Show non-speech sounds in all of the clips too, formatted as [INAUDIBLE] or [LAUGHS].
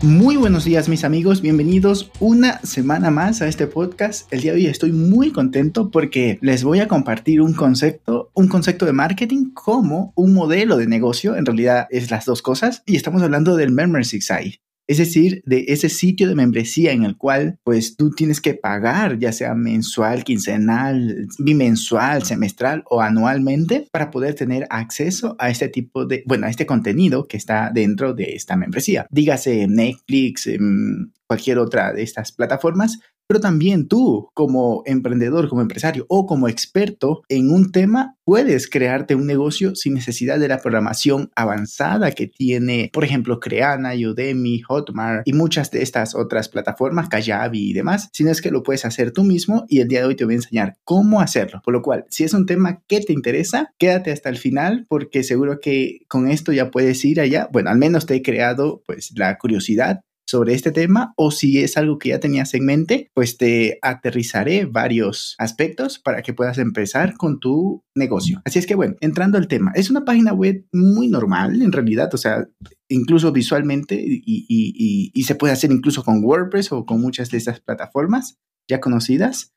Muy buenos días mis amigos, bienvenidos una semana más a este podcast. El día de hoy estoy muy contento porque les voy a compartir un concepto, un concepto de marketing como un modelo de negocio, en realidad es las dos cosas, y estamos hablando del membership site es decir, de ese sitio de membresía en el cual pues tú tienes que pagar, ya sea mensual, quincenal, bimensual, semestral o anualmente para poder tener acceso a este tipo de, bueno, a este contenido que está dentro de esta membresía. Dígase Netflix, em, cualquier otra de estas plataformas, pero también tú como emprendedor, como empresario o como experto en un tema, puedes crearte un negocio sin necesidad de la programación avanzada que tiene, por ejemplo, Creana, Udemy, Hotmart y muchas de estas otras plataformas, Kajabi y demás, sino es que lo puedes hacer tú mismo y el día de hoy te voy a enseñar cómo hacerlo. Por lo cual, si es un tema que te interesa, quédate hasta el final porque seguro que con esto ya puedes ir allá. Bueno, al menos te he creado pues la curiosidad sobre este tema o si es algo que ya tenías en mente, pues te aterrizaré varios aspectos para que puedas empezar con tu negocio. Así es que bueno, entrando al tema, es una página web muy normal en realidad, o sea, incluso visualmente y, y se puede hacer incluso con WordPress o con muchas de estas plataformas ya conocidas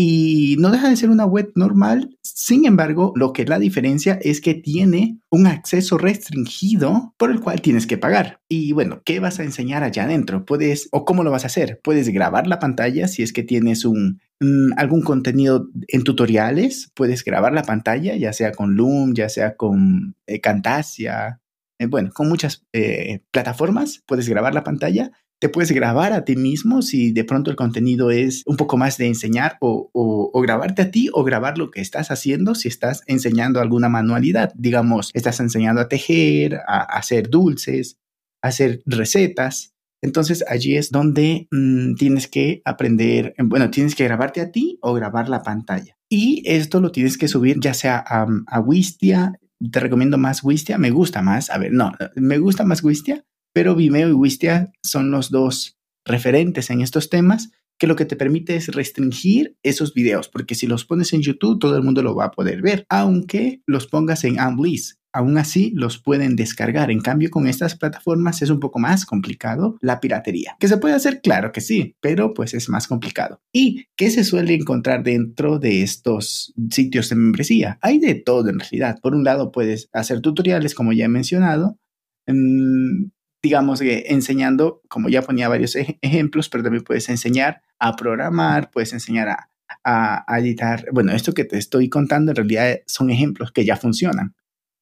y no deja de ser una web normal. Sin embargo, lo que la diferencia es que tiene un acceso restringido por el cual tienes que pagar. Y bueno, ¿qué vas a enseñar allá adentro? Puedes, o cómo lo vas a hacer? Puedes grabar la pantalla si es que tienes un, mm, algún contenido en tutoriales, puedes grabar la pantalla, ya sea con Loom, ya sea con eh, Camtasia, eh, bueno, con muchas eh, plataformas, puedes grabar la pantalla te puedes grabar a ti mismo si de pronto el contenido es un poco más de enseñar o, grabarte a ti o grabar lo que estás haciendo si estás enseñando alguna manualidad. Digamos, estás enseñando a tejer, a, hacer dulces, a hacer recetas. Entonces allí es donde mm, tienes que aprender, bueno, tienes que grabarte a ti o grabar la pantalla. Y esto lo tienes que subir ya sea a, a Wistia, te recomiendo más Wistia, me gusta más, a ver, no, me gusta más Wistia pero Vimeo y Wistia son los dos referentes en estos temas que lo que te permite es restringir esos videos, porque si los pones en YouTube todo el mundo lo va a poder ver, aunque los pongas en Unleash. Aún así los pueden descargar. En cambio, con estas plataformas es un poco más complicado la piratería. ¿Que se puede hacer? Claro que sí, pero pues es más complicado. ¿Y qué se suele encontrar dentro de estos sitios de membresía? Hay de todo en realidad. Por un lado puedes hacer tutoriales, como ya he mencionado. Mm, digamos que enseñando, como ya ponía varios ejemplos, pero también puedes enseñar a programar, puedes enseñar a, a, editar. Bueno, esto que te estoy contando en realidad son ejemplos que ya funcionan.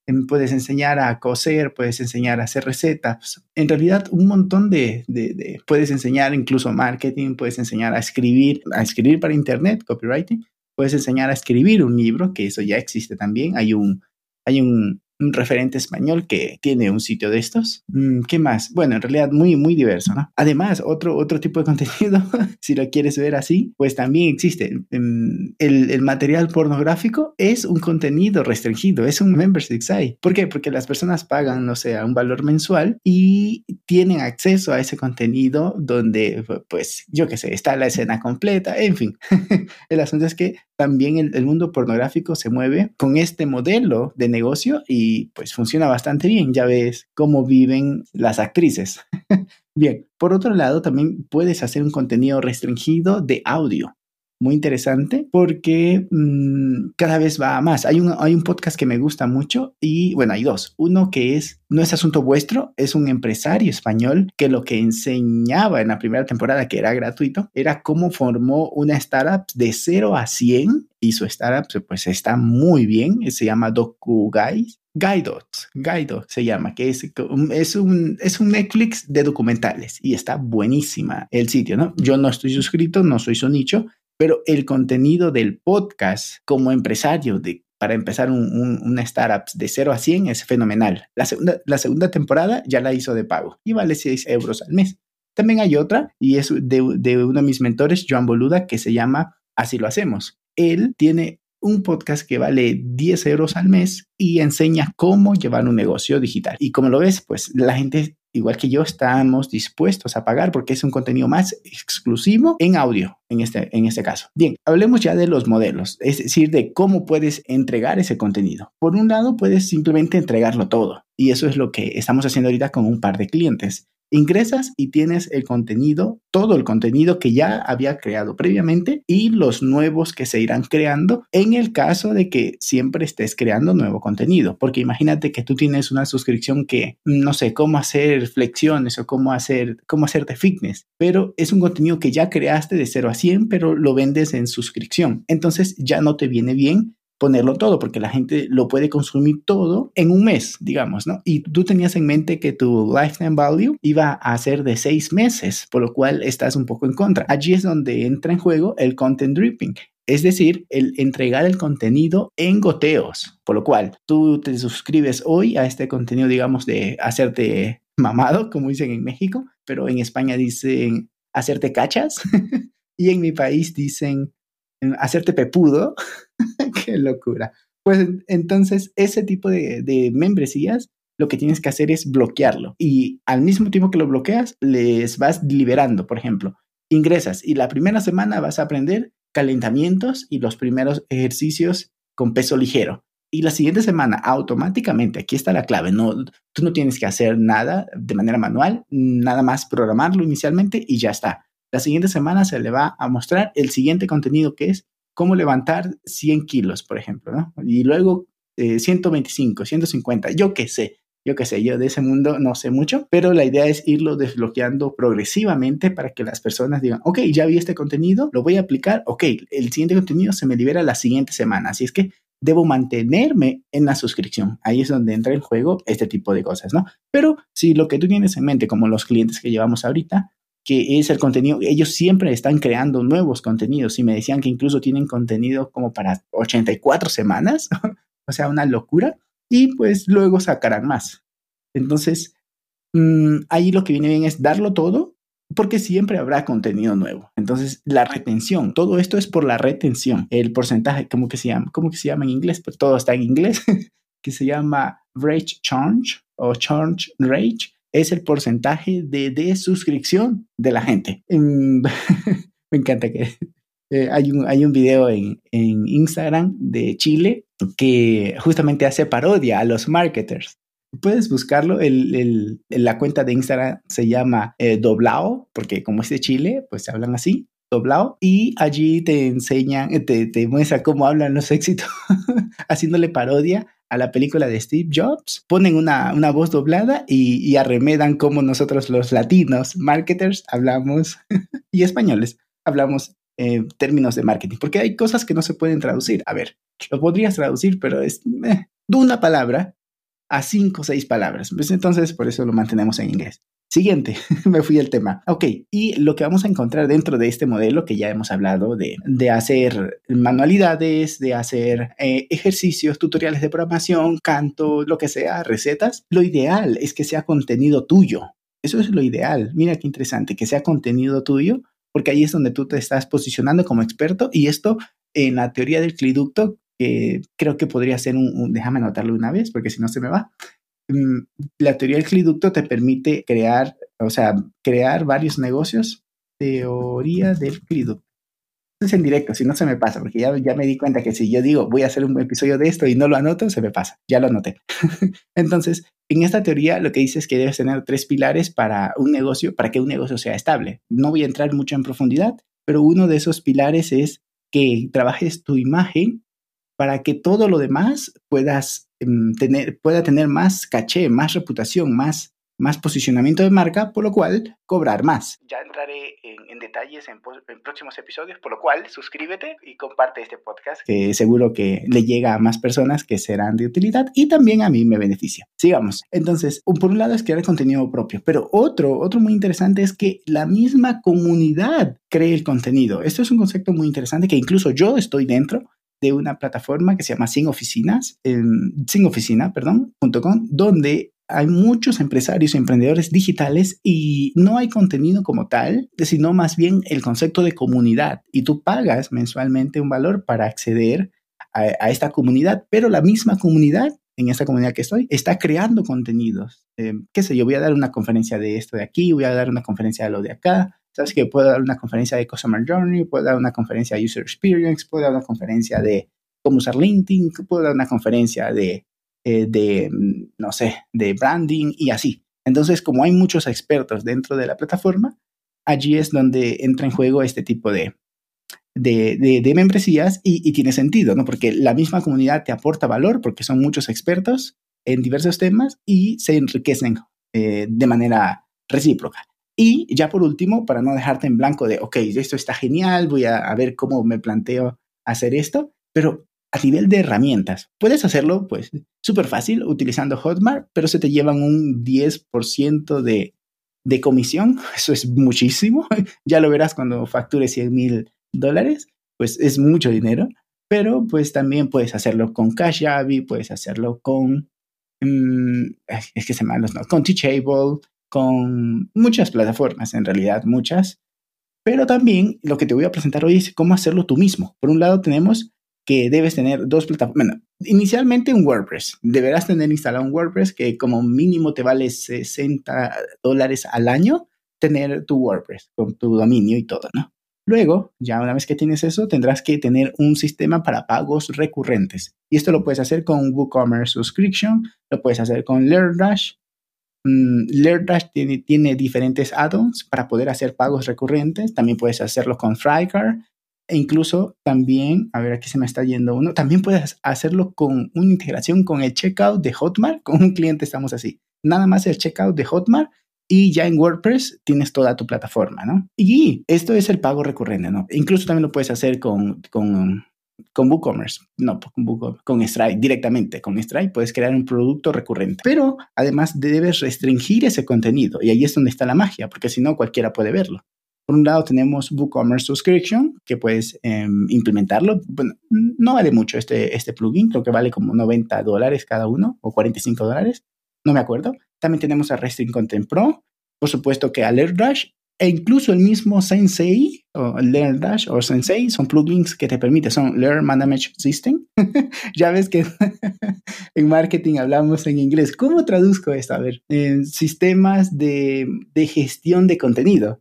Em, puedes enseñar a coser, puedes enseñar a hacer recetas. En realidad, un montón de, de, de, puedes enseñar incluso marketing, puedes enseñar a escribir, a escribir para internet, copywriting. Puedes enseñar a escribir un libro, que eso ya existe también. Hay un, hay un, un referente español que tiene un sitio de estos. Mm, ¿Qué más? Bueno, en realidad muy, muy diverso, ¿no? Además, otro, otro tipo de [LAUGHS] contenido, si lo quieres ver así, pues también existe. Mm, el, el, material pornográfico es un contenido restringido, es un membership site. ¿Por qué? Porque las personas pagan, no sé, un valor mensual y tienen acceso a ese contenido donde, pues, yo qué sé, está la escena completa, en fin. [LAUGHS] el asunto es que también el, el mundo pornográfico se mueve con este modelo de negocio y pues funciona bastante bien. Ya ves cómo viven las actrices. [LAUGHS] bien, por otro lado, también puedes hacer un contenido restringido de audio muy interesante porque mm, cada vez va más. Hay un, hay un podcast que me gusta mucho y bueno, hay dos. Uno que es, no es asunto vuestro, es un empresario español que lo que enseñaba en la primera temporada, que era gratuito, era cómo formó una startup de 0 a 100 y su startup pues está muy bien, se llama Doku Guys. Guidot, Guidot se llama, que es, es, un, es un Netflix de documentales y está buenísima el sitio, ¿no? Yo no estoy suscrito, no soy su nicho, pero el contenido del podcast como empresario de para empezar un, una startup de 0 a 100 es fenomenal. La segunda, la segunda temporada ya la hizo de pago y vale 6 euros al mes. También hay otra y es de, de uno de mis mentores, Joan Boluda, que se llama así lo hacemos. Él tiene un podcast que vale 10 euros al mes y enseña cómo llevar un negocio digital. Y como lo ves, pues la gente igual que yo, estamos dispuestos a pagar porque es un contenido más exclusivo en audio, en este, en este caso. Bien, hablemos ya de los modelos, es decir, de cómo puedes entregar ese contenido. Por un lado, puedes simplemente entregarlo todo. Y eso es lo que estamos haciendo ahorita con un par de clientes. Ingresas y tienes el contenido, todo el contenido que ya había creado previamente y los nuevos que se irán creando en el caso de que siempre estés creando nuevo contenido. Porque imagínate que tú tienes una suscripción que no sé cómo hacer flexiones o cómo hacer, cómo hacerte fitness, pero es un contenido que ya creaste de 0 a 100, pero lo vendes en suscripción. Entonces ya no te viene bien ponerlo todo, porque la gente lo puede consumir todo en un mes, digamos, ¿no? Y tú tenías en mente que tu lifetime value iba a ser de seis meses, por lo cual estás un poco en contra. Allí es donde entra en juego el content dripping. Es decir, el entregar el contenido en goteos, por lo cual tú te suscribes hoy a este contenido, digamos, de hacerte mamado, como dicen en México, pero en España dicen hacerte cachas [LAUGHS] y en mi país dicen hacerte pepudo. [LAUGHS] Qué locura. Pues entonces ese tipo de, de, membresías lo que tienes que hacer es bloquearlo y al mismo tiempo que lo bloqueas les vas liberando, por ejemplo, ingresas y la primera semana vas a aprender calentamientos y los primeros ejercicios con peso ligero. Y la siguiente semana, automáticamente, aquí está la clave, no, tú no tienes que hacer nada de manera manual, nada más programarlo inicialmente y ya está. La siguiente semana se le va a mostrar el siguiente contenido que es cómo levantar 100 kilos, por ejemplo, ¿no? Y luego 125, eh, 150, yo qué sé, yo qué sé, yo de ese mundo no sé mucho, pero la idea es irlo desbloqueando progresivamente para que las personas digan, ok, ya vi este contenido, lo voy a aplicar, ok, el siguiente contenido se me libera la siguiente semana, así es que debo mantenerme en la suscripción. Ahí es donde entra en juego este tipo de cosas, ¿no? Pero si lo que tú tienes en mente, como los clientes que llevamos ahorita, que es el contenido, ellos siempre están creando nuevos contenidos y me decían que incluso tienen contenido como para 84 semanas, [LAUGHS] o sea, una locura, y pues luego sacarán más. Entonces, mm, ahí lo que viene bien es darlo todo, porque siempre habrá contenido nuevo. Entonces, la retención, todo esto es por la retención, el porcentaje, ¿cómo que se llama? ¿Cómo que se llama en inglés? Pues todo está en inglés, [LAUGHS] que se llama rate charge o charge rate es el porcentaje de, suscripción de la gente. [LAUGHS] me encanta que eh, hay, un, hay un video en, Instagram de Chile que justamente hace parodia a los marketers. Puedes buscarlo, el, la cuenta de Instagram se llama eh, Doblao, porque como es de Chile, pues se hablan así, Doblao, y allí te enseñan, te, te muestra cómo hablan los [LAUGHS] éxitos, haciéndole parodia a la película de Steve Jobs, ponen una, voz doblada y, arremedan como nosotros los latinos, marketers, hablamos, [LAUGHS] y españoles, hablamos eh, términos de marketing, porque hay cosas que no se pueden traducir. A ver, lo podrías traducir, pero es eh, de una palabra a cinco o seis palabras. Pues entonces, por eso lo mantenemos en inglés. Siguiente, [LAUGHS] me fui al tema. Ok, y lo que vamos a encontrar dentro de este modelo que ya hemos hablado de, de hacer manualidades, de hacer eh, ejercicios, tutoriales de programación, canto, lo que sea, recetas, lo ideal es que sea contenido tuyo. Eso es lo ideal. Mira qué interesante, que sea contenido tuyo, porque ahí es donde tú te estás posicionando como experto y esto en la teoría del cliducto, que creo que podría ser un, un déjame anotarlo una vez, porque si no se me va la teoría del cliducto te permite crear, o sea, crear varios negocios. Teoría del cliducto. Es en directo, si no se me pasa, porque ya, ya me di cuenta que si yo digo voy a hacer un episodio de esto y no lo anoto, se me pasa. Ya lo anoté. [LAUGHS] Entonces, en esta teoría lo que dice es que debes tener tres pilares para un negocio, para que un negocio sea estable. No voy a entrar mucho en profundidad, pero uno de esos pilares es que trabajes tu imagen para que todo lo demás puedas tener, pueda tener más caché, más reputación, más, más posicionamiento de marca, por lo cual cobrar más. Ya entraré en, detalles en, próximos episodios, por lo cual suscríbete y comparte este podcast, que seguro que le llega a más personas que serán de utilidad y también a mí me beneficia. Sigamos. Entonces, por un lado es crear contenido propio, pero otro, otro muy interesante es que la misma comunidad cree el contenido. Esto es un concepto muy interesante que incluso yo estoy dentro de una plataforma que se llama Sin Oficinas, Sin Oficina, perdón, .com, donde hay muchos empresarios y emprendedores digitales y no hay contenido como tal, sino más bien el concepto de comunidad. Y tú pagas mensualmente un valor para acceder a, esta comunidad, pero la misma comunidad, en esta comunidad que estoy, está creando contenidos. Eh, qué sé yo, voy a dar una conferencia de esto de aquí, voy a dar una conferencia de lo de acá. Sabes que puedo dar una conferencia de Customer Journey, puedo dar una conferencia de User Experience, puedo dar una conferencia de cómo usar LinkedIn, puedo dar una conferencia de eh, de, mm, no sé, de branding y así. Entonces, como hay muchos expertos dentro de la plataforma, allí es donde entra en juego este tipo de, de, de, membresías y, tiene sentido, ¿no? Porque la misma comunidad te aporta valor porque son muchos expertos en diversos temas y se enriquecen eh, de manera recíproca. Y ya por último, para no dejarte en blanco de, ok, esto está genial, voy a, ver cómo me planteo hacer esto, pero a nivel de herramientas, puedes hacerlo pues súper fácil utilizando Hotmart, pero se te llevan un 10% de, de comisión. [LAUGHS] Eso es muchísimo. [LAUGHS] ya lo verás cuando factures 100 mil dólares, pues es mucho dinero. Pero pues también puedes hacerlo con Cashabi, puedes hacerlo con... Mm, es que se los no, con Teachable, con muchas plataformas, en realidad muchas. Pero también lo que te voy a presentar hoy es cómo hacerlo tú mismo. Por un lado tenemos que debes tener dos plataformas. Bueno, inicialmente un WordPress. Deberás tener instalado un WordPress que como mínimo te vale 60 dólares al año tener tu WordPress con tu dominio y todo, ¿no? Luego, ya una vez que tienes eso, tendrás que tener un sistema para pagos recurrentes. Y esto lo puedes hacer con WooCommerce Subscription, lo puedes hacer con LearnDash. Mm, LearnDash tiene, diferentes add-ons para poder hacer pagos recurrentes. También puedes hacerlo con Frycar e incluso también, a ver, aquí se me está yendo uno, también puedes hacerlo con una integración con el checkout de Hotmart. Con un cliente estamos así. Nada más el checkout de Hotmart y ya en WordPress tienes toda tu plataforma, ¿no? Y esto es el pago recurrente, ¿no? Incluso también lo puedes hacer con, con, con WooCommerce, no, con, con Stripe, directamente con Stripe puedes crear un producto recurrente. Pero además debes restringir ese contenido y ahí es donde está la magia, porque si no cualquiera puede verlo. Por un lado tenemos WooCommerce Subscription, que puedes em, implementarlo. Bueno, no vale mucho este, este plugin, creo que vale como 90 dólares cada uno o 45 dólares, no me acuerdo. También tenemos a Resting Content Pro, por supuesto que AlertDash e incluso el mismo Sensei o LearnDash o Sensei son plugins que te permiten, son Learn Management System. [LAUGHS] ya ves que [LAUGHS] en marketing hablamos en inglés. ¿Cómo traduzco esto? A ver, sistemas de, de gestión de contenido,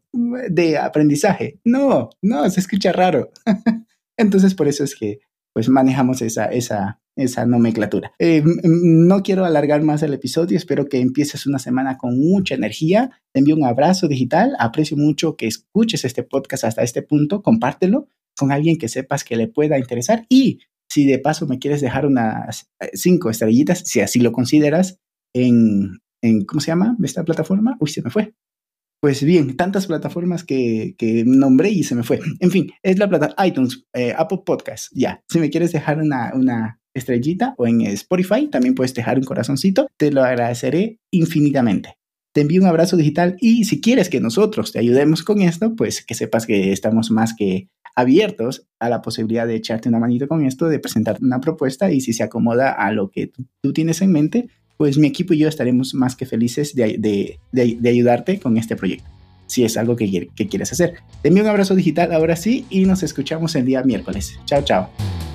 de aprendizaje. No, no, se escucha raro. [LAUGHS] Entonces, por eso es que pues manejamos esa, esa, esa nomenclatura. Eh, no quiero alargar más el episodio, espero que empieces una semana con mucha energía. Te envío un abrazo digital, aprecio mucho que escuches este podcast hasta este punto, compártelo con alguien que sepas que le pueda interesar y si de paso me quieres dejar unas eh, cinco estrellitas, si así lo consideras, en, en ¿cómo se llama esta plataforma? Uy, se me fue. Pues bien, tantas plataformas que, que, nombré y se me fue. En fin, es la plataforma iTunes, eh, Apple Podcast. Ya, si me quieres dejar una, una estrellita o en Spotify, también puedes dejar un corazoncito. Te lo agradeceré infinitamente. Te envío un abrazo digital y si quieres que nosotros te ayudemos con esto, pues que sepas que estamos más que abiertos a la posibilidad de echarte una manito con esto, de presentarte una propuesta y si se acomoda a lo que tú tienes en mente, pues mi equipo y yo estaremos más que felices de, ayudarte con este proyecto, si es algo que, que quieres hacer. Te envío un abrazo digital ahora sí y nos escuchamos el día miércoles. Chao, chao.